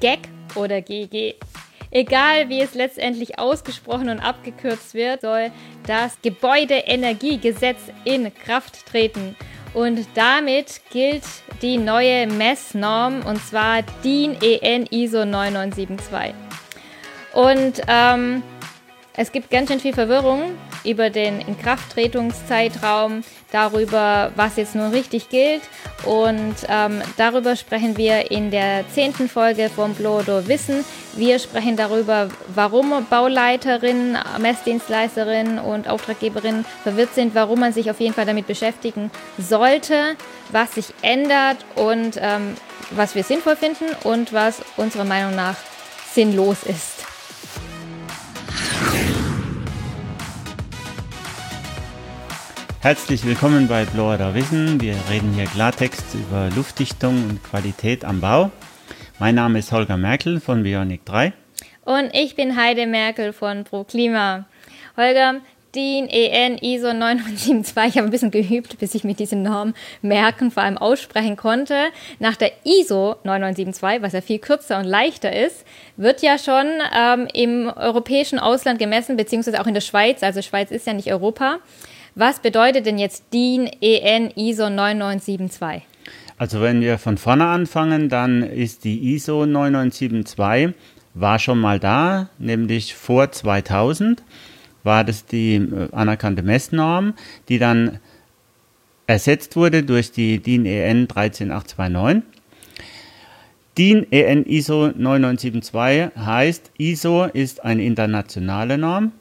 GEG oder GG. Egal wie es letztendlich ausgesprochen und abgekürzt wird, soll das Gebäudeenergiegesetz in Kraft treten. Und damit gilt die neue Messnorm und zwar DIN EN ISO 9972. Und ähm, es gibt ganz schön viel Verwirrung über den Inkrafttretungszeitraum, darüber, was jetzt nun richtig gilt. Und ähm, darüber sprechen wir in der zehnten Folge vom Blodo Wissen. Wir sprechen darüber, warum Bauleiterinnen, Messdienstleisterinnen und Auftraggeberinnen verwirrt sind, warum man sich auf jeden Fall damit beschäftigen sollte, was sich ändert und ähm, was wir sinnvoll finden und was unserer Meinung nach sinnlos ist. Herzlich willkommen bei Blower Wissen. Wir reden hier Klartext über Luftdichtung und Qualität am Bau. Mein Name ist Holger Merkel von Bionic 3. Und ich bin Heide Merkel von ProKlima. Holger, DIN EN ISO 9172. Ich habe ein bisschen geübt, bis ich mir diese Norm merken, vor allem aussprechen konnte. Nach der ISO 9972, was ja viel kürzer und leichter ist, wird ja schon ähm, im europäischen Ausland gemessen, beziehungsweise auch in der Schweiz. Also Schweiz ist ja nicht Europa. Was bedeutet denn jetzt DIN EN ISO 9972? Also wenn wir von vorne anfangen, dann ist die ISO 9972 war schon mal da, nämlich vor 2000 war das die äh, anerkannte Messnorm, die dann ersetzt wurde durch die DIN EN 13829. DIN EN ISO 9972 heißt, ISO ist eine internationale Norm,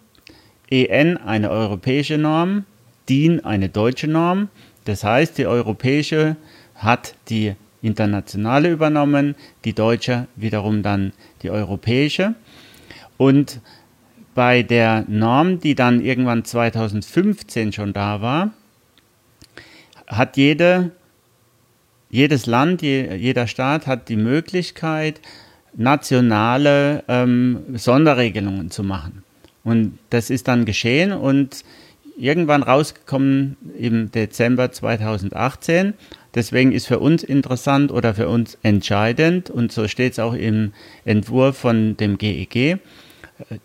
EN eine europäische Norm, DIN eine deutsche Norm. Das heißt, die europäische hat die internationale übernommen, die deutsche wiederum dann die europäische. Und bei der Norm, die dann irgendwann 2015 schon da war, hat jede, jedes Land, je, jeder Staat hat die Möglichkeit, nationale ähm, Sonderregelungen zu machen. Und das ist dann geschehen und irgendwann rausgekommen im Dezember 2018. Deswegen ist für uns interessant oder für uns entscheidend, und so steht es auch im Entwurf von dem GEG,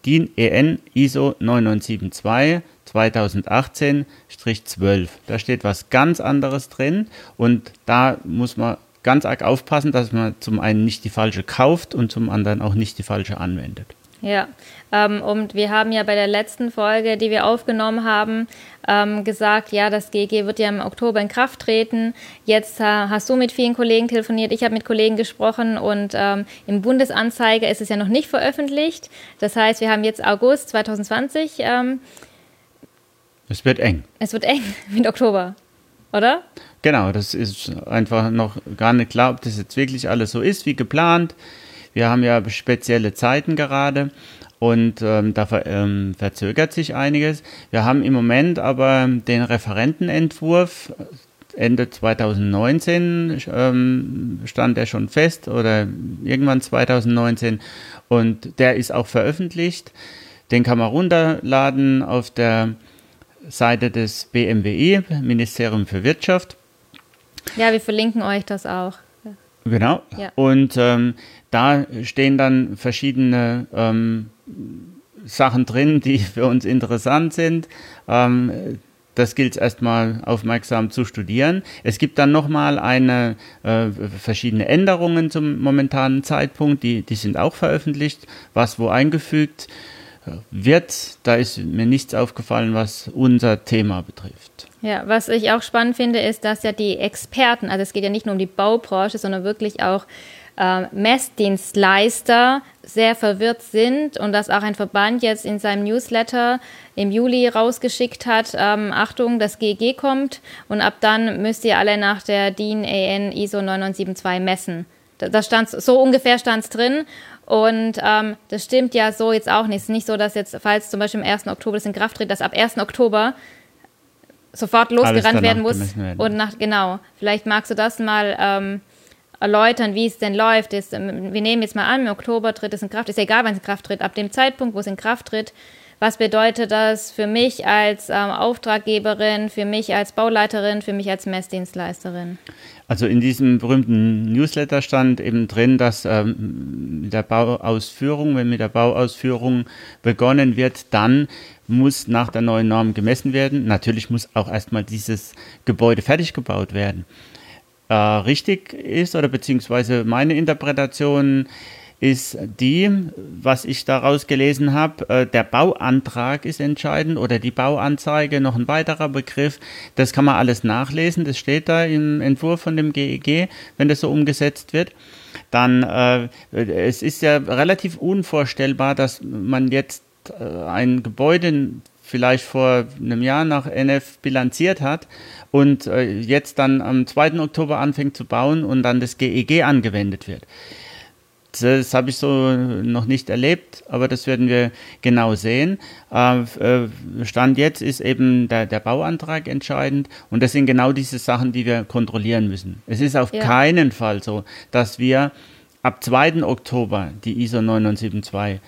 DIN EN ISO 9972 2018-12. Da steht was ganz anderes drin und da muss man ganz arg aufpassen, dass man zum einen nicht die falsche kauft und zum anderen auch nicht die falsche anwendet. Ja, und wir haben ja bei der letzten Folge, die wir aufgenommen haben, ähm, gesagt, ja, das GG wird ja im Oktober in Kraft treten. Jetzt äh, hast du mit vielen Kollegen telefoniert, ich habe mit Kollegen gesprochen und ähm, im Bundesanzeiger ist es ja noch nicht veröffentlicht. Das heißt, wir haben jetzt August 2020. Ähm, es wird eng. Es wird eng mit Oktober, oder? Genau, das ist einfach noch gar nicht klar, ob das jetzt wirklich alles so ist wie geplant. Wir haben ja spezielle Zeiten gerade und ähm, da ver ähm, verzögert sich einiges. Wir haben im Moment aber den Referentenentwurf. Ende 2019 ähm, stand er schon fest oder irgendwann 2019 und der ist auch veröffentlicht. Den kann man runterladen auf der Seite des BMWI, Ministerium für Wirtschaft. Ja, wir verlinken euch das auch. Genau. Ja. Und ähm, da stehen dann verschiedene ähm, Sachen drin, die für uns interessant sind. Ähm, das gilt es erstmal aufmerksam zu studieren. Es gibt dann nochmal eine äh, verschiedene Änderungen zum momentanen Zeitpunkt, die, die sind auch veröffentlicht, was wo eingefügt wird. Da ist mir nichts aufgefallen, was unser Thema betrifft. Ja, was ich auch spannend finde, ist, dass ja die Experten, also es geht ja nicht nur um die Baubranche, sondern wirklich auch äh, Messdienstleister sehr verwirrt sind und dass auch ein Verband jetzt in seinem Newsletter im Juli rausgeschickt hat, ähm, Achtung, das GG kommt und ab dann müsst ihr alle nach der DIN AN ISO 9972 messen. Da, da stand so ungefähr stand es drin und ähm, das stimmt ja so jetzt auch nicht. Es ist nicht so, dass jetzt, falls zum Beispiel am 1. Oktober das in Kraft tritt, dass ab 1. Oktober sofort losgerannt werden muss. Werden. Und nach, genau, vielleicht magst du das mal ähm, erläutern, wie es denn läuft. Ist, ähm, wir nehmen jetzt mal an, im Oktober tritt es in Kraft, ist egal, wann es in Kraft tritt, ab dem Zeitpunkt, wo es in Kraft tritt, Was bedeutet das für mich als ähm, Auftraggeberin, für mich als Bauleiterin, für mich als Messdienstleisterin? Also in diesem berühmten Newsletter stand eben drin, dass ähm, mit der Bauausführung, wenn mit der Bauausführung begonnen wird, dann muss nach der neuen Norm gemessen werden. Natürlich muss auch erstmal dieses Gebäude fertig gebaut werden. Äh, richtig ist oder beziehungsweise meine Interpretation ist die, was ich daraus gelesen habe, äh, der Bauantrag ist entscheidend oder die Bauanzeige, noch ein weiterer Begriff. Das kann man alles nachlesen, das steht da im Entwurf von dem GEG, e wenn das so umgesetzt wird. Dann, äh, es ist ja relativ unvorstellbar, dass man jetzt äh, ein Gebäude vielleicht vor einem Jahr nach NF bilanziert hat und äh, jetzt dann am 2. Oktober anfängt zu bauen und dann das GEG e angewendet wird. Das habe ich so noch nicht erlebt, aber das werden wir genau sehen. Äh, äh, Stand jetzt ist eben der, der Bauantrag entscheidend und das sind genau diese Sachen, die wir kontrollieren müssen. Es ist auf ja. keinen Fall so, dass wir ab 2. Oktober die ISO 972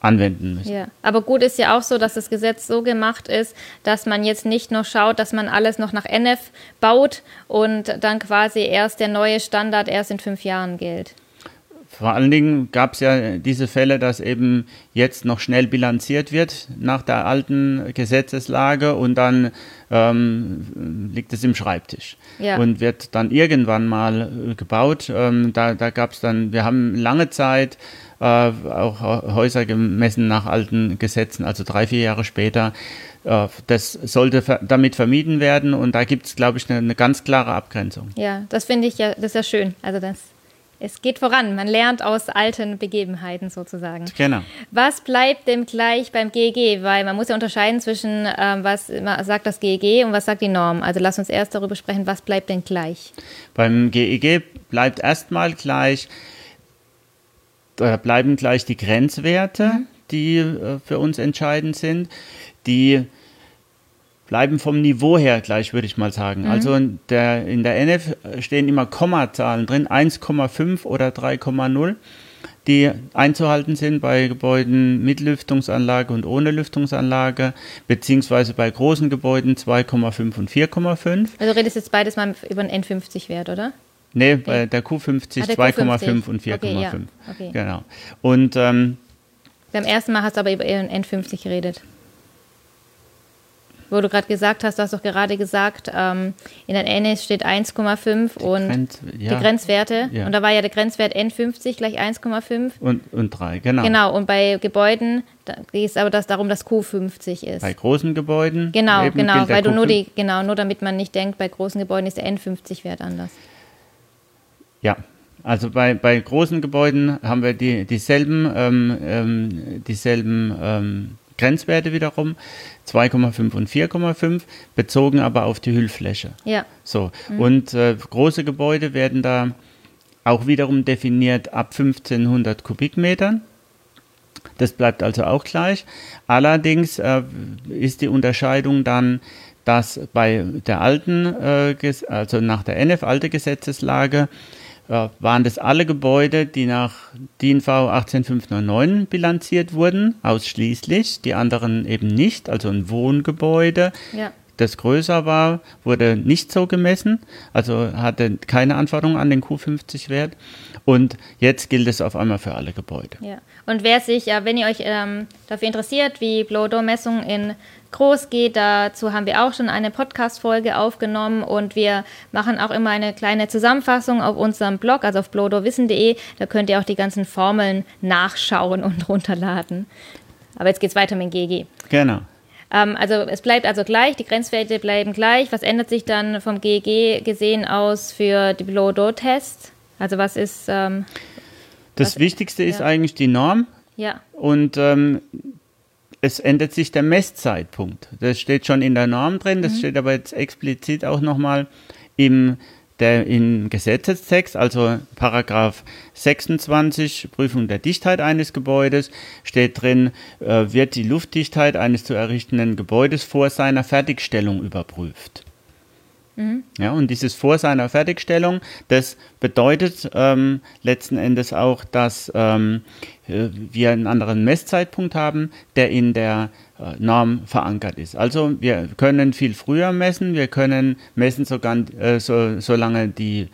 anwenden müssen. Ja, aber gut ist ja auch so, dass das Gesetz so gemacht ist, dass man jetzt nicht noch schaut, dass man alles noch nach NF baut und dann quasi erst der neue Standard erst in fünf Jahren gilt. Vor allen Dingen gab es ja diese Fälle, dass eben jetzt noch schnell bilanziert wird nach der alten Gesetzeslage und dann ähm, liegt es im Schreibtisch ja. und wird dann irgendwann mal äh, gebaut. Ähm, da da gab es dann, wir haben lange Zeit äh, auch Häuser gemessen nach alten Gesetzen, also drei, vier Jahre später. Äh, das sollte ver damit vermieden werden und da gibt es, glaube ich, eine, eine ganz klare Abgrenzung. Ja, das finde ich ja, das ist ja schön. Also das es geht voran. Man lernt aus alten Begebenheiten sozusagen. Genau. Was bleibt dem gleich beim GEG? Weil man muss ja unterscheiden zwischen, ähm, was sagt das GEG und was sagt die Norm. Also lass uns erst darüber sprechen, was bleibt denn gleich? Beim GEG bleibt erstmal gleich, da bleiben gleich die Grenzwerte, mhm. die äh, für uns entscheidend sind. Die bleiben vom Niveau her gleich, würde ich mal sagen. Mhm. Also in der, in der NF stehen immer Kommazahlen drin, 1,5 oder 3,0, die einzuhalten sind bei Gebäuden mit Lüftungsanlage und ohne Lüftungsanlage, beziehungsweise bei großen Gebäuden 2,5 und 4,5. Also redest jetzt beides mal über einen N50-Wert, oder? Nee, bei der Q50 ah, 2,5 und 4,5. Okay, ja. okay. Genau. Und ähm, beim ersten Mal hast du aber über einen N50 geredet wo du gerade gesagt hast, du hast doch gerade gesagt, ähm, in der NS steht 1,5 und Grenz, ja. die Grenzwerte. Ja. Und da war ja der Grenzwert N50 gleich 1,5. Und, und 3, genau. Genau, und bei Gebäuden geht es aber das darum, dass Q50 ist. Bei großen Gebäuden? Genau, genau, weil du nur die, genau, nur damit man nicht denkt, bei großen Gebäuden ist der N50-Wert anders. Ja, also bei, bei großen Gebäuden haben wir die, dieselben, ähm, ähm, dieselben ähm, Grenzwerte wiederum, 2,5 und 4,5, bezogen aber auf die Hüllfläche. Ja. So, mhm. und äh, große Gebäude werden da auch wiederum definiert ab 1500 Kubikmetern. Das bleibt also auch gleich. Allerdings äh, ist die Unterscheidung dann, dass bei der alten, äh, also nach der NF alte Gesetzeslage, äh, waren das alle Gebäude, die nach DIN V 18599 bilanziert wurden, ausschließlich, die anderen eben nicht, also ein Wohngebäude. Ja. Das größer war, wurde nicht so gemessen, also hatte keine Anforderungen an den Q50-Wert. Und jetzt gilt es auf einmal für alle Gebäude. Ja. Und wer sich, wenn ihr euch ähm, dafür interessiert, wie Blow-Door-Messungen in groß geht. Dazu haben wir auch schon eine Podcast-Folge aufgenommen und wir machen auch immer eine kleine Zusammenfassung auf unserem Blog, also auf blowdoorwissen.de. Da könnt ihr auch die ganzen Formeln nachschauen und runterladen. Aber jetzt geht es weiter mit GG. Genau. Ähm, also es bleibt also gleich, die Grenzwerte bleiben gleich. Was ändert sich dann vom GG gesehen aus für die Blow-Door-Tests? Also was ist... Ähm, das was, Wichtigste ist ja. eigentlich die Norm. Ja. Und ähm, es ändert sich der Messzeitpunkt. Das steht schon in der Norm drin, das mhm. steht aber jetzt explizit auch nochmal im, der, im Gesetzestext, also Paragraph 26, Prüfung der Dichtheit eines Gebäudes, steht drin, äh, wird die Luftdichtheit eines zu errichtenden Gebäudes vor seiner Fertigstellung überprüft. Mhm. Ja, und dieses vor seiner Fertigstellung, das bedeutet ähm, letzten Endes auch, dass ähm, äh, wir einen anderen Messzeitpunkt haben, der in der äh, Norm verankert ist. Also wir können viel früher messen, wir können messen sogar, äh, so, solange die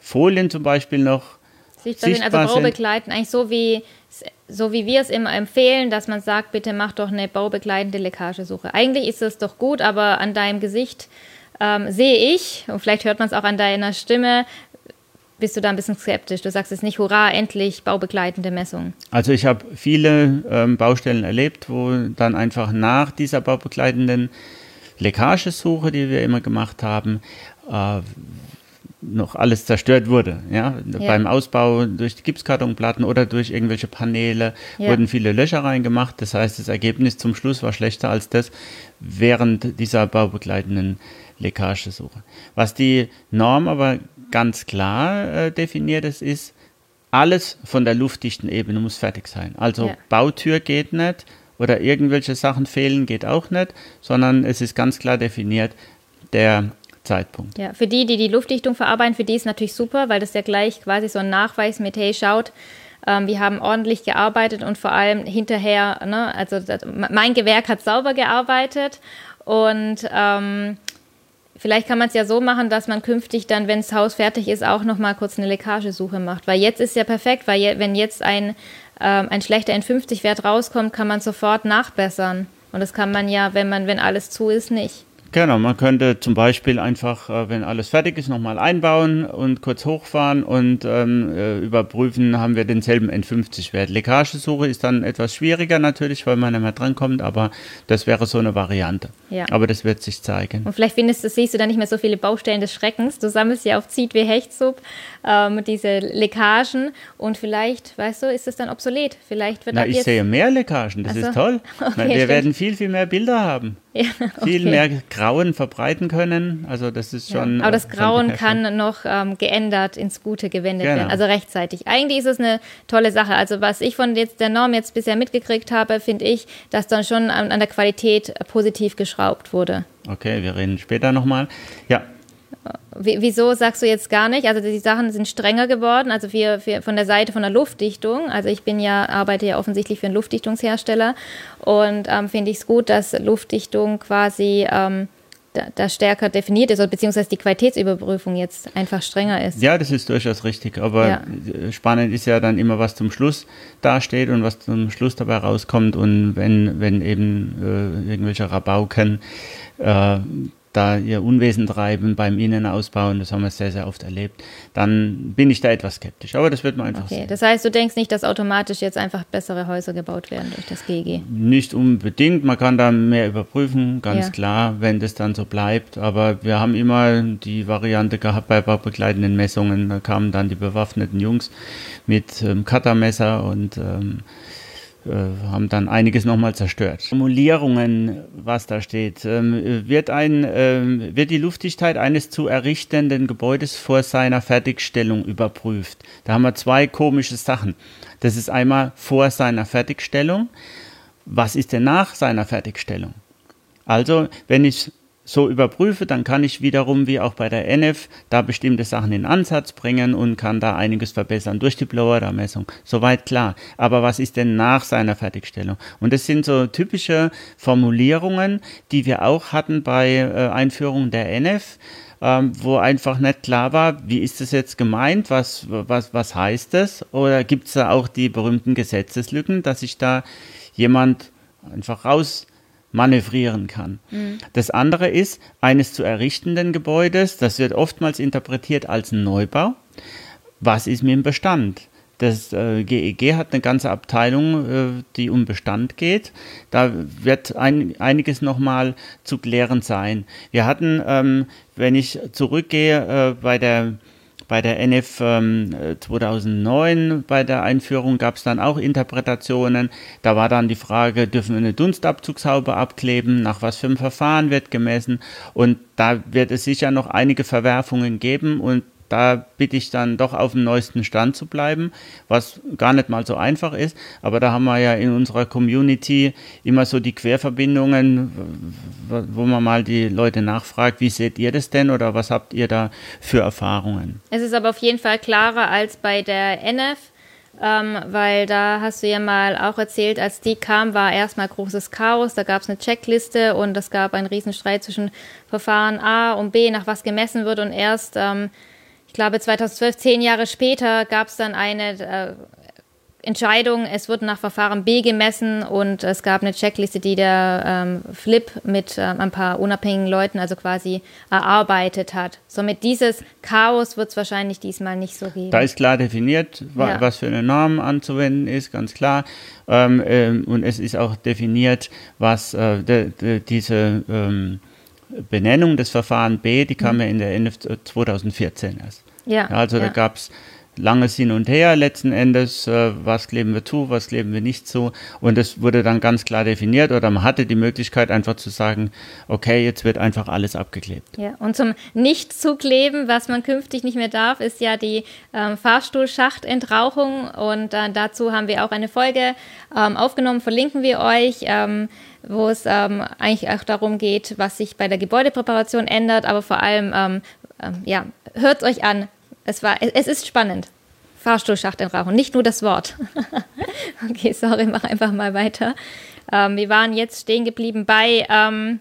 Folien zum Beispiel noch sichtbar, sichtbar sind. Also baubegleitend, eigentlich so wie, so wie wir es immer empfehlen, dass man sagt, bitte mach doch eine baubegleitende Leckagesuche. Eigentlich ist es doch gut, aber an deinem Gesicht ähm, sehe ich, und vielleicht hört man es auch an deiner Stimme, bist du da ein bisschen skeptisch. Du sagst jetzt nicht, hurra, endlich baubegleitende Messung. Also ich habe viele ähm, Baustellen erlebt, wo dann einfach nach dieser baubegleitenden Leckagesuche, die wir immer gemacht haben, äh, noch alles zerstört wurde. Ja? ja? Beim Ausbau durch die Gipskartonplatten oder durch irgendwelche Paneele ja. wurden viele Löcher reingemacht. Das heißt, das Ergebnis zum Schluss war schlechter als das während dieser baubegleitenden Leckagesuche. Was die Norm aber ganz klar äh, definiert ist, ist, alles von der luftdichten Ebene muss fertig sein. Also ja. Bautür geht nicht oder irgendwelche Sachen fehlen geht auch nicht, sondern es ist ganz klar definiert, der Zeitpunkt. Ja, für die, die die Luftdichtung verarbeiten, für die ist natürlich super, weil das ja gleich quasi so ein Nachweis mit, hey, schaut, ähm, wir haben ordentlich gearbeitet und vor allem hinterher, ne, also das, mein Gewerk hat sauber gearbeitet und ähm, Vielleicht kann man es ja so machen, dass man künftig dann, wenn das Haus fertig ist, auch noch mal kurz eine Leckagesuche macht. Weil jetzt ist ja perfekt, weil je, wenn jetzt ein, ähm, ein schlechter N50-Wert rauskommt, kann man sofort nachbessern. Und das kann man ja, wenn man, wenn alles zu ist, nicht. Genau, man könnte zum Beispiel einfach, äh, wenn alles fertig ist, nochmal einbauen und kurz hochfahren und ähm, äh, überprüfen, haben wir denselben N50-Wert. Leckagesuche ist dann etwas schwieriger natürlich, weil man nicht mehr drankommt, aber das wäre so eine Variante. Ja. Aber das wird sich zeigen. Und vielleicht findest du, siehst du dann nicht mehr so viele Baustellen des Schreckens. Du sammelst ja auf Ziet wie Hechtsub ähm, diese Leckagen und vielleicht, weißt du, ist es dann obsolet. Vielleicht wird Na, ich sehe mehr Leckagen, das also, ist toll. Okay, wir stimmt. werden viel, viel mehr Bilder haben. Ja, okay. Viel mehr Grauen verbreiten können. Also das ist schon. Ja, aber das Grauen kann noch ähm, geändert ins Gute gewendet genau. werden, also rechtzeitig. Eigentlich ist es eine tolle Sache. Also was ich von jetzt der Norm jetzt bisher mitgekriegt habe, finde ich, dass dann schon an, an der Qualität positiv geschraubt wurde. Okay, wir reden später nochmal. Ja, Wieso sagst du jetzt gar nicht? Also die Sachen sind strenger geworden, also wir, wir, von der Seite von der Luftdichtung. Also ich bin ja, arbeite ja offensichtlich für einen Luftdichtungshersteller und ähm, finde ich es gut, dass Luftdichtung quasi ähm, da, da, stärker definiert ist, beziehungsweise die Qualitätsüberprüfung jetzt einfach strenger ist. Ja, das ist durchaus richtig. Aber ja. spannend ist ja dann immer, was zum Schluss dasteht und was zum Schluss dabei rauskommt. Und wenn, wenn eben äh, irgendwelche Rabauken äh, da ihr Unwesen treiben beim Innenausbauen, das haben wir sehr, sehr oft erlebt, dann bin ich da etwas skeptisch. Aber das wird man einfach okay. sehen. Das heißt, du denkst nicht, dass automatisch jetzt einfach bessere Häuser gebaut werden durch das GEG? Nicht unbedingt. Man kann da mehr überprüfen, ganz ja. klar, wenn das dann so bleibt. Aber wir haben immer die Variante gehabt bei begleitenden Messungen. Da kamen dann die bewaffneten Jungs mit ähm, Cuttermesser und ähm, äh, haben dann einiges nochmal zerstört. Formulierungen, was da steht. Ähm, wird, ein, ähm, wird die Luftdichtheit eines zu errichtenden Gebäudes vor seiner Fertigstellung überprüft? Da haben wir zwei komische Sachen. Das ist einmal vor seiner Fertigstellung. Was ist denn nach seiner Fertigstellung? Also, wenn ich so überprüfe, dann kann ich wiederum, wie auch bei der NF, da bestimmte Sachen in Ansatz bringen und kann da einiges verbessern durch die Blower-Messung. Soweit klar. Aber was ist denn nach seiner Fertigstellung? Und das sind so typische Formulierungen, die wir auch hatten bei äh, Einführung der NF. Ähm, wo einfach nicht klar war, wie ist das jetzt gemeint, was, was, was heißt das? Oder gibt es da auch die berühmten Gesetzeslücken, dass sich da jemand einfach raus manövrieren kann. Mhm. Das andere ist, eines zu errichtenden Gebäudes, das wird oftmals interpretiert als ein Neubau. Was ist mit dem Bestand? Das äh, GEG hat eine ganze Abteilung, äh, die um Bestand geht. Da wird ein, einiges nochmal zu klären sein. Wir hatten, ähm, wenn ich zurückgehe, äh, bei der bei der NF ähm, 2009, bei der Einführung, gab es dann auch Interpretationen. Da war dann die Frage, dürfen wir eine Dunstabzugshaube abkleben? Nach was für einem Verfahren wird gemessen? Und da wird es sicher noch einige Verwerfungen geben und da bitte ich dann doch auf dem neuesten Stand zu bleiben, was gar nicht mal so einfach ist. Aber da haben wir ja in unserer Community immer so die Querverbindungen, wo man mal die Leute nachfragt, wie seht ihr das denn oder was habt ihr da für Erfahrungen? Es ist aber auf jeden Fall klarer als bei der NF ähm, weil da hast du ja mal auch erzählt, als die kam, war erstmal großes Chaos. Da gab es eine Checkliste und es gab einen Riesenstreit zwischen Verfahren A und B, nach was gemessen wird. Und erst, ähm, ich glaube, 2012, zehn Jahre später, gab es dann eine äh, Entscheidung, es wird nach Verfahren B gemessen und es gab eine Checkliste, die der ähm, Flip mit ähm, ein paar unabhängigen Leuten also quasi erarbeitet hat. Somit dieses Chaos wird es wahrscheinlich diesmal nicht so geben. Da ist klar definiert, wa ja. was für eine Norm anzuwenden ist, ganz klar. Ähm, ähm, und es ist auch definiert, was äh, diese ähm, Benennung des Verfahren B, die kam mhm. ja in der NF 2014 erst. Ja, also ja. da gab es langes Hin und Her letzten Endes, äh, was kleben wir zu, was kleben wir nicht zu. Und es wurde dann ganz klar definiert oder man hatte die Möglichkeit einfach zu sagen, okay, jetzt wird einfach alles abgeklebt. Ja, und zum Nicht-Zukleben, was man künftig nicht mehr darf, ist ja die ähm, Fahrstuhlschachtentrauchung. Und äh, dazu haben wir auch eine Folge ähm, aufgenommen, verlinken wir euch. Ähm, wo es ähm, eigentlich auch darum geht, was sich bei der Gebäudepräparation ändert, aber vor allem, ähm, ähm, ja, hört euch an, es, war, es ist spannend. Fahrstuhlschacht in Rauchen, nicht nur das Wort. okay, sorry, mach einfach mal weiter. Ähm, wir waren jetzt stehen geblieben bei ähm,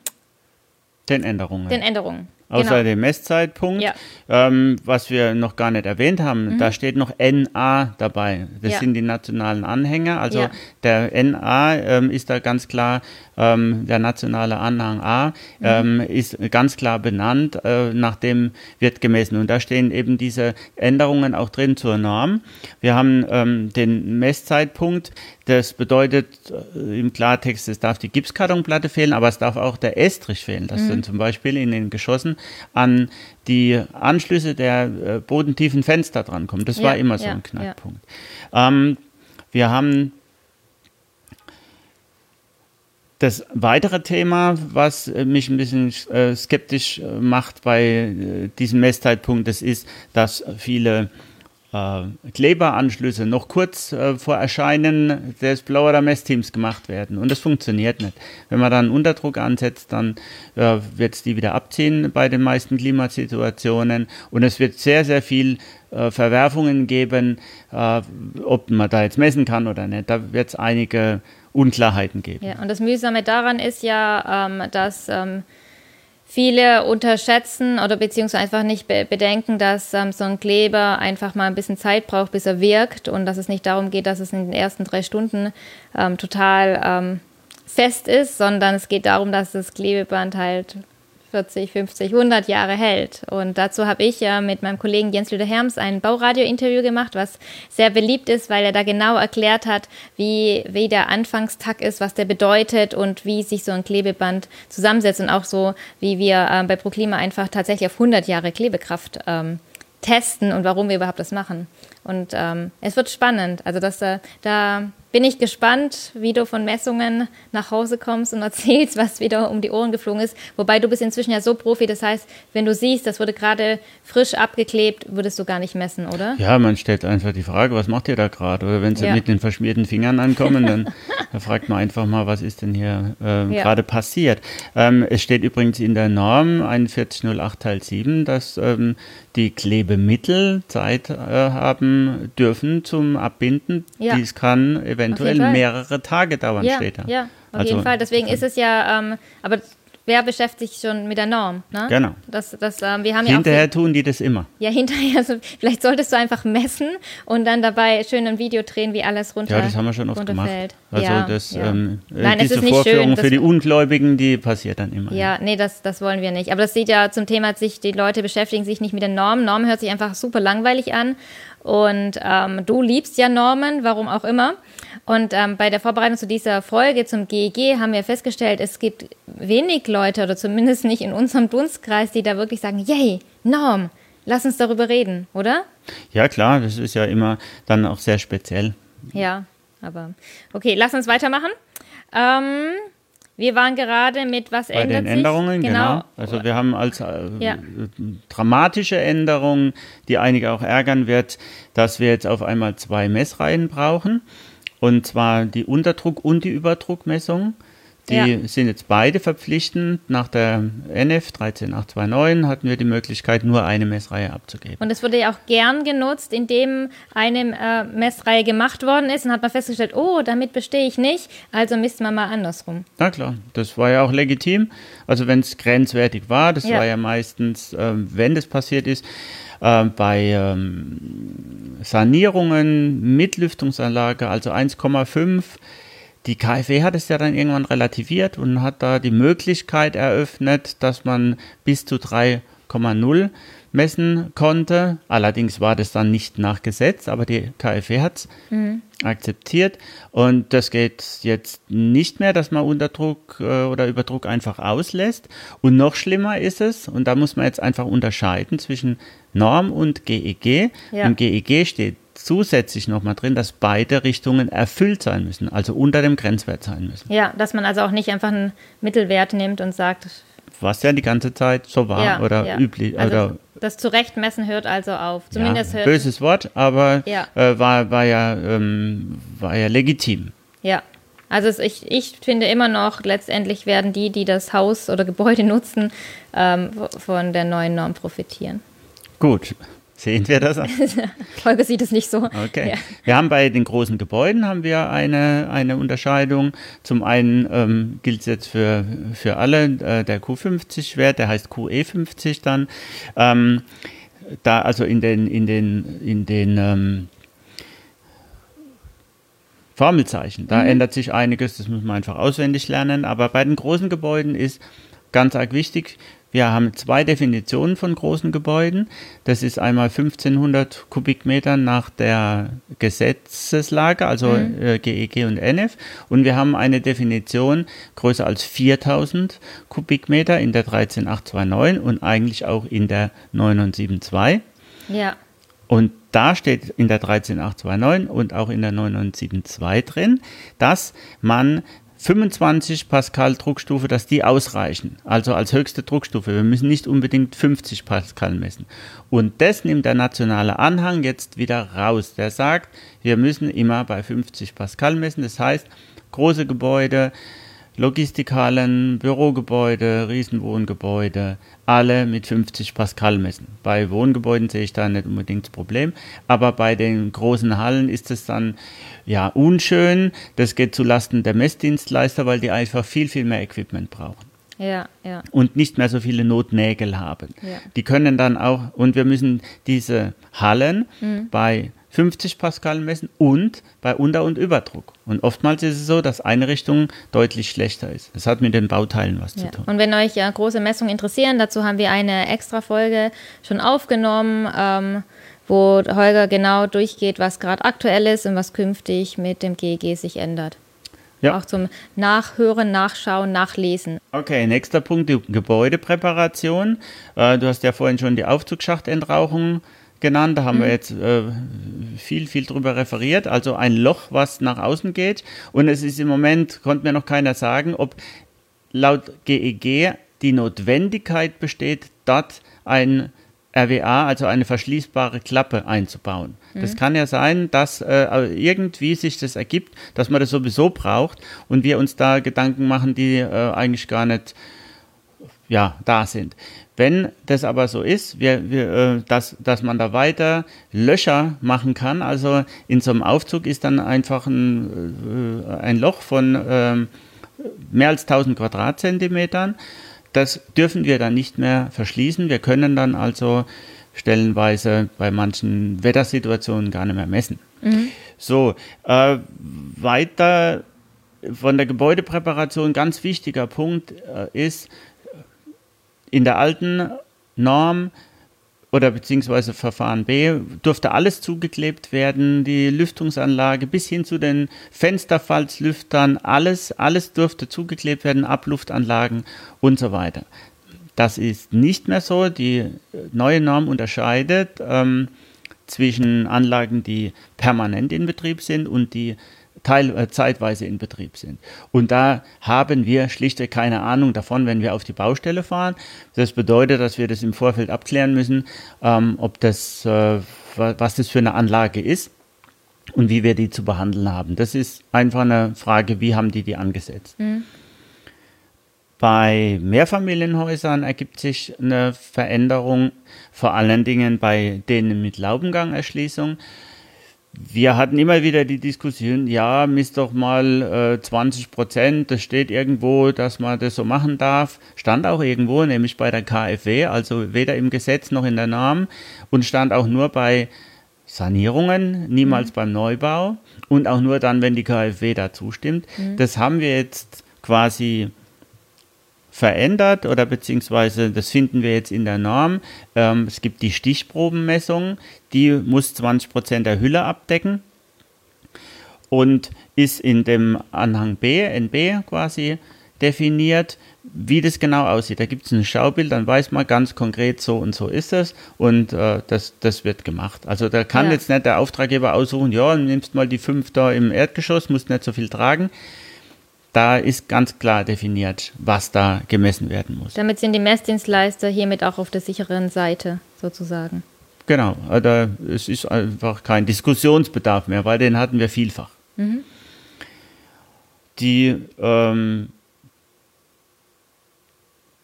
den Änderungen. Den Änderungen. Außer genau. dem Messzeitpunkt, ja. ähm, was wir noch gar nicht erwähnt haben, mhm. da steht noch NA dabei. Das ja. sind die nationalen Anhänger. Also ja. der NA ähm, ist da ganz klar ähm, der nationale Anhang A, mhm. ähm, ist ganz klar benannt, äh, nach dem wird gemessen. Und da stehen eben diese Änderungen auch drin zur Norm. Wir haben ähm, den Messzeitpunkt, das bedeutet äh, im Klartext, es darf die Gipskartonplatte fehlen, aber es darf auch der Estrich fehlen. Das mhm. sind zum Beispiel in den Geschossen an die Anschlüsse der äh, bodentiefen Fenster drankommen. Das ja, war immer so ja, ein Knackpunkt. Ja. Ähm, wir haben das weitere Thema, was mich ein bisschen äh, skeptisch äh, macht bei äh, diesem Messzeitpunkt, das ist, dass viele äh, Kleberanschlüsse noch kurz äh, vor Erscheinen des Blower Messteams gemacht werden. Und das funktioniert nicht. Wenn man dann Unterdruck ansetzt, dann äh, wird es die wieder abziehen bei den meisten Klimasituationen. Und es wird sehr, sehr viel äh, Verwerfungen geben, äh, ob man da jetzt messen kann oder nicht. Da wird es einige Unklarheiten geben. Ja, und das Mühsame daran ist ja, ähm, dass ähm, Viele unterschätzen oder beziehungsweise einfach nicht be bedenken, dass ähm, so ein Kleber einfach mal ein bisschen Zeit braucht, bis er wirkt und dass es nicht darum geht, dass es in den ersten drei Stunden ähm, total ähm, fest ist, sondern es geht darum, dass das Klebeband halt 40, 50, 100 Jahre hält. Und dazu habe ich ja mit meinem Kollegen Jens Lüder Herms ein Bauradio-Interview gemacht, was sehr beliebt ist, weil er da genau erklärt hat, wie, wie der Anfangstag ist, was der bedeutet und wie sich so ein Klebeband zusammensetzt und auch so, wie wir äh, bei ProKlima einfach tatsächlich auf 100 Jahre Klebekraft ähm, testen und warum wir überhaupt das machen. Und ähm, es wird spannend. Also das, äh, da bin ich gespannt, wie du von Messungen nach Hause kommst und erzählst, was wieder um die Ohren geflogen ist. Wobei du bist inzwischen ja so Profi, das heißt, wenn du siehst, das wurde gerade frisch abgeklebt, würdest du gar nicht messen, oder? Ja, man stellt einfach die Frage, was macht ihr da gerade? Oder wenn sie ja. mit den verschmierten Fingern ankommen, dann da fragt man einfach mal, was ist denn hier äh, ja. gerade passiert. Ähm, es steht übrigens in der Norm 4108 Teil 7, dass ähm, die Klebemittel Zeit äh, haben dürfen zum Abbinden. Ja. Dies kann eventuell mehrere Tage dauern, ja, da. Ja, auf also, jeden Fall. Deswegen ist es ja, ähm, aber wer beschäftigt sich schon mit der Norm? Ne? Genau. Das, das, ähm, wir haben hinterher ja tun die das immer. Ja, hinterher. Also vielleicht solltest du einfach messen und dann dabei schön ein Video drehen, wie alles runter Ja, das haben wir schon oft gemacht. Also ja, das, ja. Ähm, Nein, diese es ist nicht Vorführung schön, für die Ungläubigen, die passiert dann immer. Ja, nee, das, das wollen wir nicht. Aber das sieht ja zum Thema, sich die Leute beschäftigen sich nicht mit den Normen. Normen hört sich einfach super langweilig an. Und ähm, du liebst ja Normen, warum auch immer. Und ähm, bei der Vorbereitung zu dieser Folge zum GEG haben wir festgestellt, es gibt wenig Leute oder zumindest nicht in unserem Dunstkreis, die da wirklich sagen, yay, Norm, lass uns darüber reden, oder? Ja, klar, das ist ja immer dann auch sehr speziell. Ja, aber okay, lass uns weitermachen. Ähm, Wir waren gerade mit was bei ändert den sich? Änderungen, genau. Also wir haben als äh, ja. dramatische Änderung, die einige auch ärgern wird, dass wir jetzt auf einmal zwei Messreihen brauchen. Und zwar die Unterdruck- und die Überdruckmessung. Die ja. sind jetzt beide verpflichtend. Nach der NF 13829 hatten wir die Möglichkeit, nur eine Messreihe abzugeben. Und es wurde ja auch gern genutzt, indem eine äh, Messreihe gemacht worden ist und hat man festgestellt, oh, damit bestehe ich nicht, also misst man mal andersrum. Na klar, das war ja auch legitim. Also wenn es grenzwertig war, das ja. war ja meistens, äh, wenn das passiert ist, äh, bei ähm, Sanierungen mit Lüftungsanlage, also 1,5 die KfW hat es ja dann irgendwann relativiert und hat da die Möglichkeit eröffnet, dass man bis zu 3,0 messen konnte. Allerdings war das dann nicht nach Gesetz, aber die KfW hat es mhm. akzeptiert. Und das geht jetzt nicht mehr, dass man Unterdruck äh, oder Überdruck einfach auslässt. Und noch schlimmer ist es, und da muss man jetzt einfach unterscheiden zwischen Norm und GEG. E ja. Im GEG e steht zusätzlich nochmal drin, dass beide Richtungen erfüllt sein müssen, also unter dem Grenzwert sein müssen. Ja, dass man also auch nicht einfach einen Mittelwert nimmt und sagt. Was ja die ganze Zeit so war ja, oder ja. üblich. Also oder das Zurechtmessen hört also auf. Zumindest ja, hört böses Wort, aber ja. Äh, war, war, ja, ähm, war ja legitim. Ja. Also ich, ich finde immer noch, letztendlich werden die, die das Haus oder Gebäude nutzen, ähm, von der neuen Norm profitieren. Gut, Sehen wir das? Folge sieht es nicht so. Okay. Ja. Wir haben bei den großen Gebäuden haben wir eine, eine Unterscheidung. Zum einen ähm, gilt es jetzt für, für alle äh, der Q50-Wert, der heißt QE50 dann. Ähm, da also in den, in den, in den ähm, Formelzeichen, da mhm. ändert sich einiges, das muss man einfach auswendig lernen. Aber bei den großen Gebäuden ist ganz arg wichtig, wir haben zwei Definitionen von großen Gebäuden. Das ist einmal 1500 Kubikmeter nach der Gesetzeslage, also mhm. äh, GEG und NF. Und wir haben eine Definition größer als 4000 Kubikmeter in der 13829 und eigentlich auch in der 972. Ja. Und da steht in der 13829 und auch in der 9972 drin, dass man 25 Pascal Druckstufe, dass die ausreichen. Also als höchste Druckstufe. Wir müssen nicht unbedingt 50 Pascal messen. Und das nimmt der nationale Anhang jetzt wieder raus. Der sagt, wir müssen immer bei 50 Pascal messen. Das heißt, große Gebäude, Logistikhallen, Bürogebäude, Riesenwohngebäude, alle mit 50 Pascal messen. Bei Wohngebäuden sehe ich da nicht unbedingt das Problem, aber bei den großen Hallen ist es dann ja unschön. Das geht zulasten der Messdienstleister, weil die einfach viel, viel mehr Equipment brauchen. Ja, ja. Und nicht mehr so viele Notnägel haben. Ja. Die können dann auch, und wir müssen diese Hallen mhm. bei 50 Pascal messen und bei Unter- und Überdruck. Und oftmals ist es so, dass eine Richtung deutlich schlechter ist. Das hat mit den Bauteilen was ja. zu tun. Und wenn euch ja große Messungen interessieren, dazu haben wir eine extra Folge schon aufgenommen, ähm, wo Holger genau durchgeht, was gerade aktuell ist und was künftig mit dem GEG sich ändert. Ja. Auch zum Nachhören, Nachschauen, Nachlesen. Okay, nächster Punkt, die Gebäudepräparation. Äh, du hast ja vorhin schon die Aufzugssachtentrauchung genannt. Da haben mhm. wir jetzt äh, viel, viel drüber referiert. Also ein Loch, was nach außen geht. Und es ist im Moment, konnte mir noch keiner sagen, ob laut GEG e die Notwendigkeit besteht, dort ein RWA, also eine verschließbare Klappe einzubauen. Mhm. Das kann ja sein, dass äh, irgendwie sich das ergibt, dass man das sowieso braucht und wir uns da Gedanken machen, die äh, eigentlich gar nicht ja, da sind. Wenn das aber so ist, wir, wir, äh, dass, dass man da weiter Löcher machen kann, also in so einem Aufzug ist dann einfach ein, äh, ein Loch von äh, mehr als 1000 Quadratzentimetern. Das dürfen wir dann nicht mehr verschließen. Wir können dann also stellenweise bei manchen Wettersituationen gar nicht mehr messen. Mhm. So, äh, weiter von der Gebäudepräparation ganz wichtiger Punkt äh, ist, in der alten Norm oder beziehungsweise Verfahren B durfte alles zugeklebt werden, die Lüftungsanlage bis hin zu den Fensterfalzlüftern, alles, alles durfte zugeklebt werden, Abluftanlagen und so weiter. Das ist nicht mehr so. Die neue Norm unterscheidet ähm, zwischen Anlagen, die permanent in Betrieb sind und die teil, äh, zeitweise in Betrieb sind. Und da haben wir schlichtweg keine Ahnung davon, wenn wir auf die Baustelle fahren. Das bedeutet, dass wir das im Vorfeld abklären müssen, ähm, ob das, äh, was das für eine Anlage ist und wie wir die zu behandeln haben. Das ist einfach eine Frage, wie haben die die angesetzt. Mhm. Bei Mehrfamilienhäusern ergibt sich eine Veränderung, vor allen Dingen bei denen mit Laubengangerschließung wir hatten immer wieder die Diskussion, ja, misst doch mal äh, 20 Prozent, das steht irgendwo, dass man das so machen darf. Stand auch irgendwo, nämlich bei der KfW, also weder im Gesetz noch in der Norm und stand auch nur bei Sanierungen, niemals mhm. beim Neubau und auch nur dann, wenn die KfW da zustimmt. Mhm. Das haben wir jetzt quasi verändert oder beziehungsweise das finden wir jetzt in der Norm. Ähm, es gibt die Stichprobenmessung, die muss 20 Prozent der Hülle abdecken und ist in dem Anhang B, NB quasi definiert, wie das genau aussieht. Da gibt es ein Schaubild, dann weiß man ganz konkret, so und so ist es und äh, das, das wird gemacht. Also da kann ja. jetzt nicht der Auftraggeber aussuchen, ja, nimmst mal die fünf da im Erdgeschoss, musst nicht so viel tragen da ist ganz klar definiert, was da gemessen werden muss. Damit sind die Messdienstleister hiermit auch auf der sicheren Seite sozusagen. Genau, also es ist einfach kein Diskussionsbedarf mehr, weil den hatten wir vielfach. Mhm. Die ähm,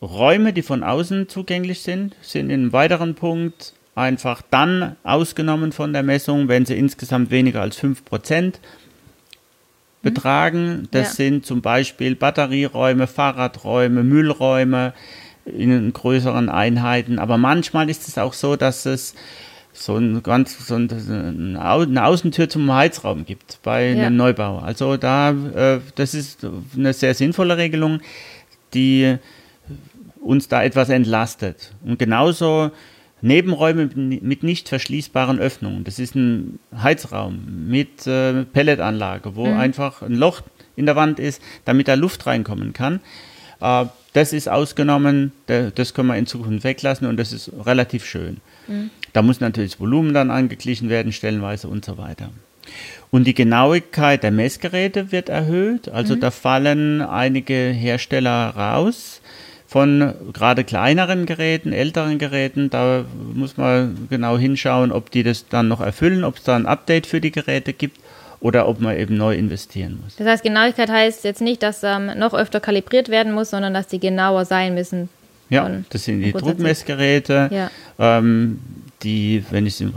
Räume, die von außen zugänglich sind, sind in einem weiteren Punkt einfach dann ausgenommen von der Messung, wenn sie insgesamt weniger als 5% betragen. Das ja. sind zum Beispiel Batterieräume, Fahrradräume, Müllräume in größeren Einheiten. Aber manchmal ist es auch so, dass es so, ein ganz, so eine Außentür zum Heizraum gibt bei ja. einem Neubau. Also da, äh, das ist eine sehr sinnvolle Regelung, die uns da etwas entlastet. Und genauso Nebenräume mit nicht verschließbaren Öffnungen. Das ist ein Heizraum mit äh, Pelletanlage, wo mhm. einfach ein Loch in der Wand ist, damit da Luft reinkommen kann. Äh, das ist ausgenommen, das können wir in Zukunft weglassen und das ist relativ schön. Mhm. Da muss natürlich das Volumen dann angeglichen werden, stellenweise und so weiter. Und die Genauigkeit der Messgeräte wird erhöht. Also mhm. da fallen einige Hersteller raus von gerade kleineren Geräten, älteren Geräten. Da muss man genau hinschauen, ob die das dann noch erfüllen, ob es da ein Update für die Geräte gibt oder ob man eben neu investieren muss. Das heißt, Genauigkeit heißt jetzt nicht, dass ähm, noch öfter kalibriert werden muss, sondern dass die genauer sein müssen. Ja, das sind die Druckmessgeräte, ja. ähm, die, wenn ich es äh,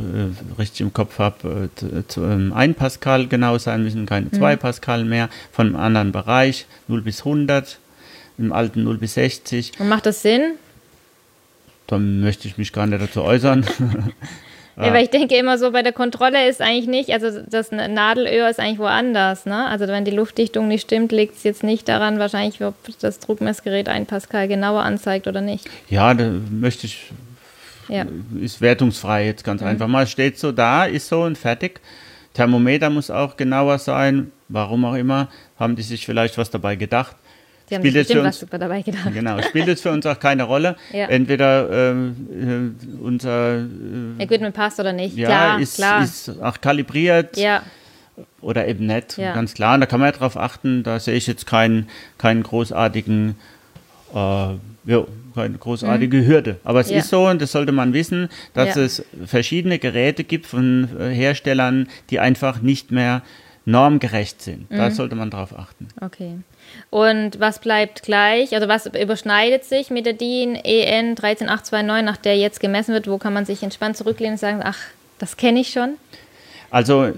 richtig im Kopf habe, äh, 1 ähm, Pascal genau sein müssen, keine 2 mhm. Pascal mehr, von einem anderen Bereich, 0 bis 100 im alten 0 bis 60. Und macht das Sinn? Da möchte ich mich gar nicht dazu äußern. Ja, weil ich denke immer so, bei der Kontrolle ist eigentlich nicht, also das Nadelöhr ist eigentlich woanders, ne? Also wenn die Luftdichtung nicht stimmt, liegt es jetzt nicht daran, wahrscheinlich, ob das Druckmessgerät ein Pascal genauer anzeigt oder nicht. Ja, da möchte ich, ja. ist wertungsfrei jetzt ganz mhm. einfach mal. Steht so da, ist so und fertig. Thermometer muss auch genauer sein, warum auch immer, haben die sich vielleicht was dabei gedacht. Sie haben spielt sich bestimmt uns, dabei gedacht. Genau, spielt es für uns auch keine Rolle. Ja. Entweder äh, unser äh, Equipment passt oder nicht. Ja, klar, ist, klar. ist auch kalibriert. Ja. Oder eben nicht, ja. ganz klar. Und da kann man ja darauf achten, da sehe ich jetzt keinen, keinen großartigen, äh, ja, keine großartige mhm. Hürde. Aber es ist so, und das sollte man wissen, dass es verschiedene Geräte gibt von äh, Herstellern, die einfach nicht mehr normgerecht sind. Mhm. Da sollte man drauf achten. Okay. Und was bleibt gleich? Also was überschneidet sich mit der DIN EN 13829, nach der jetzt gemessen wird? Wo kann man sich entspannt zurücklehnen und sagen, ach, das kenne ich schon? Also äh,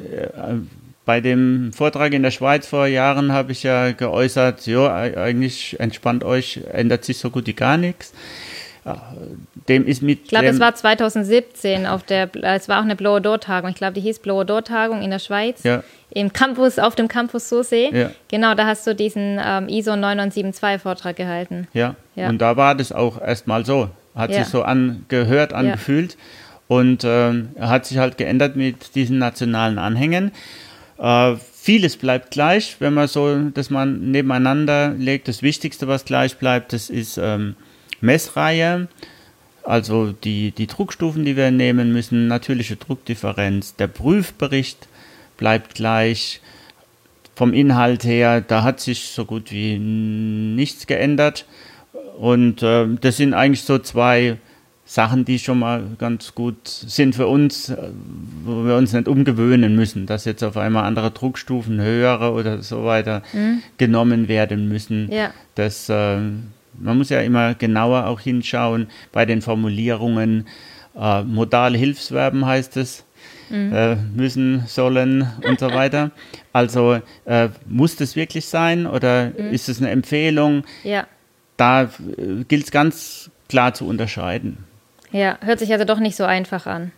bei dem Vortrag in der Schweiz vor Jahren habe ich ja geäußert, ja, eigentlich entspannt euch, ändert sich so gut wie gar nichts. Dem ist mit ich glaube, das war 2017 auf der, es war auch eine Blow-Door-Tagung. Ich glaube, die hieß Blow-Door-Tagung in der Schweiz. Ja. Im Campus, auf dem Campus Sursee. Ja. Genau, da hast du diesen ähm, ISO 9972 Vortrag gehalten. Ja. ja. Und da war das auch erstmal so. Hat ja. sich so angehört, angefühlt. Und ähm, hat sich halt geändert mit diesen nationalen Anhängen. Äh, vieles bleibt gleich, wenn man so, dass man nebeneinander legt. Das Wichtigste, was gleich bleibt, das ist ähm, Messreihe, also die, die Druckstufen, die wir nehmen müssen, natürliche Druckdifferenz, der Prüfbericht bleibt gleich, vom Inhalt her, da hat sich so gut wie nichts geändert. Und äh, das sind eigentlich so zwei Sachen, die schon mal ganz gut sind für uns, äh, wo wir uns nicht umgewöhnen müssen, dass jetzt auf einmal andere Druckstufen, höhere oder so weiter mhm. genommen werden müssen. Ja. Das, äh, man muss ja immer genauer auch hinschauen bei den Formulierungen. Äh, modale Hilfsverben heißt es. Mhm. Äh, müssen, sollen und so weiter. Also äh, muss das wirklich sein oder mhm. ist es eine Empfehlung? Ja. Da äh, gilt es ganz klar zu unterscheiden. Ja, hört sich also doch nicht so einfach an.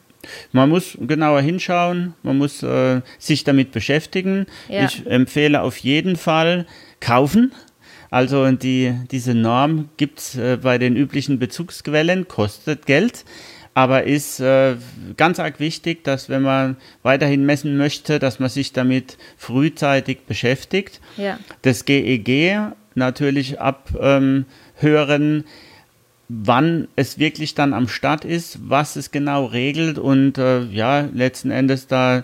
Man muss genauer hinschauen, man muss äh, sich damit beschäftigen. Ja. Ich empfehle auf jeden Fall kaufen. Also die, diese Norm gibt es äh, bei den üblichen Bezugsquellen, kostet Geld, aber ist äh, ganz arg wichtig, dass wenn man weiterhin messen möchte, dass man sich damit frühzeitig beschäftigt. Ja. Das GEG natürlich abhören, ähm, wann es wirklich dann am Start ist, was es genau regelt und äh, ja, letzten Endes da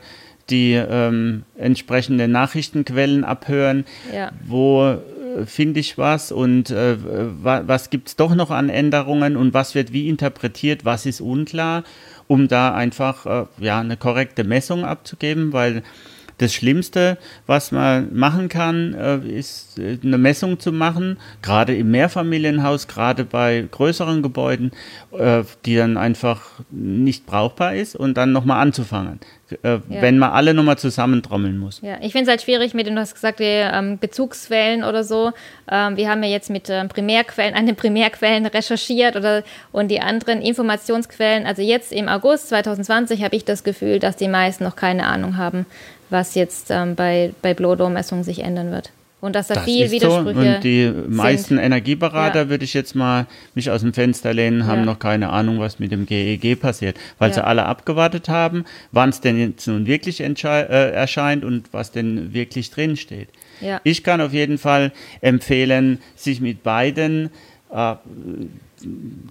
die ähm, entsprechenden Nachrichtenquellen abhören, ja. wo finde ich was und äh, was gibt es doch noch an Änderungen und was wird wie interpretiert, was ist unklar, um da einfach äh, ja, eine korrekte Messung abzugeben, weil das Schlimmste, was man machen kann, äh, ist äh, eine Messung zu machen, gerade im Mehrfamilienhaus, gerade bei größeren Gebäuden, äh, die dann einfach nicht brauchbar ist und dann nochmal anzufangen. Ja. Wenn man alle nochmal zusammentrommeln muss. Ja, ich finde es halt schwierig mit, du hast gesagt, die ähm, Bezugsquellen oder so. Ähm, wir haben ja jetzt mit ähm, Primärquellen, an den Primärquellen recherchiert oder und die anderen Informationsquellen. Also jetzt im August 2020 habe ich das Gefühl, dass die meisten noch keine Ahnung haben, was jetzt ähm, bei, bei Blowdoor-Messungen sich ändern wird. Und dass da das viel Widersprüche so. Und die meisten sind. Energieberater, ja. würde ich jetzt mal mich aus dem Fenster lehnen, haben ja. noch keine Ahnung, was mit dem GEG passiert, weil ja. sie alle abgewartet haben, wann es denn jetzt nun wirklich äh, erscheint und was denn wirklich drinsteht. Ja. Ich kann auf jeden Fall empfehlen, sich mit beiden äh,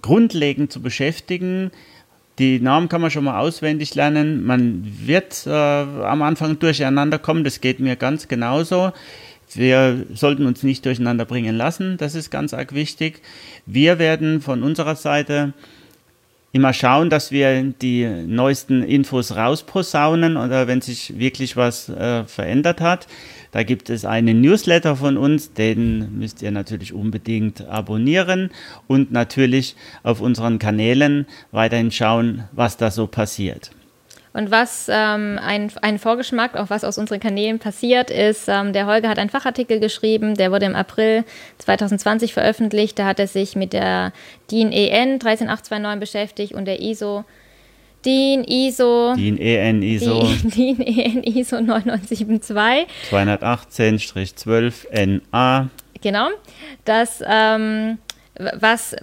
grundlegend zu beschäftigen, die Namen kann man schon mal auswendig lernen. Man wird äh, am Anfang durcheinander kommen, das geht mir ganz genauso. Wir sollten uns nicht durcheinander bringen lassen, das ist ganz arg wichtig. Wir werden von unserer Seite immer schauen, dass wir die neuesten Infos rausposaunen oder wenn sich wirklich was äh, verändert hat. Da gibt es einen Newsletter von uns, den müsst ihr natürlich unbedingt abonnieren und natürlich auf unseren Kanälen weiterhin schauen, was da so passiert. Und was ähm, ein, ein Vorgeschmack, auch was aus unseren Kanälen passiert, ist, ähm, der Holger hat einen Fachartikel geschrieben, der wurde im April 2020 veröffentlicht. Da hat er sich mit der DIN EN 13829 beschäftigt und der ISO DIN ISO. DIN EN ISO. DIN EN ISO 9972. 218-12 NA. Genau. Das, ähm, was,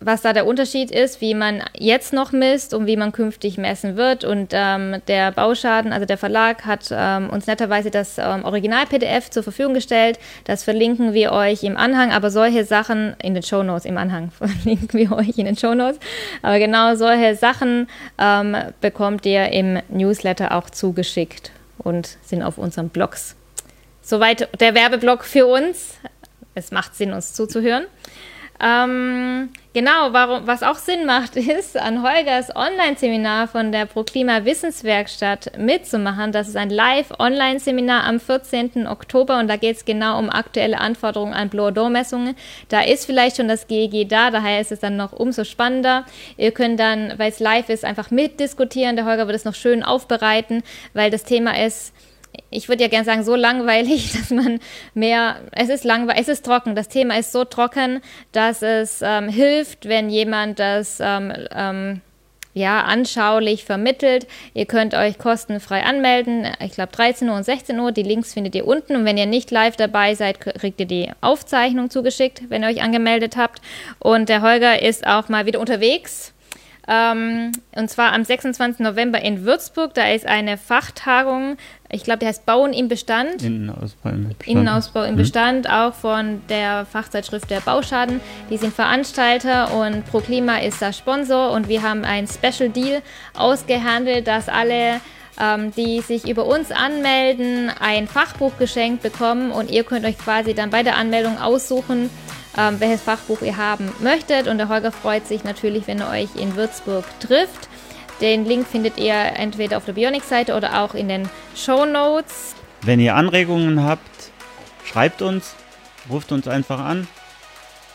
was da der Unterschied ist, wie man jetzt noch misst und wie man künftig messen wird. Und ähm, der Bauschaden, also der Verlag, hat ähm, uns netterweise das ähm, Original-PDF zur Verfügung gestellt. Das verlinken wir euch im Anhang, aber solche Sachen in den Show Notes, im Anhang verlinken wir euch in den Show Notes. Aber genau solche Sachen ähm, bekommt ihr im Newsletter auch zugeschickt und sind auf unseren Blogs. Soweit der Werbeblock für uns. Es macht Sinn, uns zuzuhören. Ähm, genau, warum, was auch Sinn macht, ist, an Holgers Online-Seminar von der ProKlima Wissenswerkstatt mitzumachen. Das ist ein Live-Online-Seminar am 14. Oktober und da geht es genau um aktuelle Anforderungen an Blow-Door-Messungen. Da ist vielleicht schon das GEG da, daher ist es dann noch umso spannender. Ihr könnt dann, weil es live ist, einfach mitdiskutieren. Der Holger wird es noch schön aufbereiten, weil das Thema ist, ich würde ja gerne sagen, so langweilig, dass man mehr, es ist langweilig, es ist trocken. Das Thema ist so trocken, dass es ähm, hilft, wenn jemand das ähm, ähm, ja, anschaulich vermittelt. Ihr könnt euch kostenfrei anmelden. Ich glaube 13 Uhr und 16 Uhr. Die Links findet ihr unten. Und wenn ihr nicht live dabei seid, kriegt ihr die Aufzeichnung zugeschickt, wenn ihr euch angemeldet habt. Und der Holger ist auch mal wieder unterwegs ähm, und zwar am 26. November in Würzburg. Da ist eine Fachtagung, ich glaube, die heißt Bauen im Bestand. Innenausbau im Bestand. Innenausbau im mhm. Bestand, auch von der Fachzeitschrift der Bauschaden. Die sind Veranstalter und ProKlima ist da Sponsor und wir haben ein Special Deal ausgehandelt, dass alle ähm, die sich über uns anmelden, ein Fachbuch geschenkt bekommen und ihr könnt euch quasi dann bei der Anmeldung aussuchen, ähm, welches Fachbuch ihr haben möchtet. Und der Holger freut sich natürlich, wenn er euch in Würzburg trifft. Den Link findet ihr entweder auf der Bionic-Seite oder auch in den Show Notes. Wenn ihr Anregungen habt, schreibt uns, ruft uns einfach an.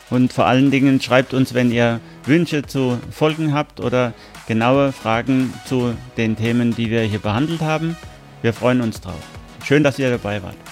Und vor allen Dingen schreibt uns, wenn ihr Wünsche zu Folgen habt oder genaue Fragen zu den Themen, die wir hier behandelt haben. Wir freuen uns drauf. Schön, dass ihr dabei wart.